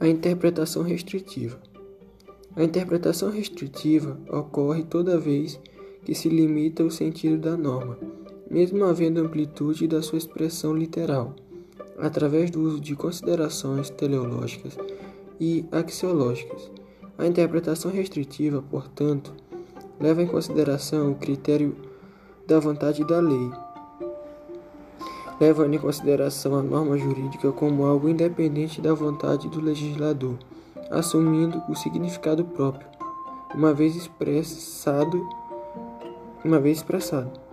A interpretação restritiva. A interpretação restritiva ocorre toda vez que se limita o sentido da norma, mesmo havendo amplitude da sua expressão literal, através do uso de considerações teleológicas e axiológicas. A interpretação restritiva, portanto, leva em consideração o critério da vontade da lei levando em consideração a norma jurídica como algo independente da vontade do legislador, assumindo o significado próprio, uma vez expressado, uma vez expressado.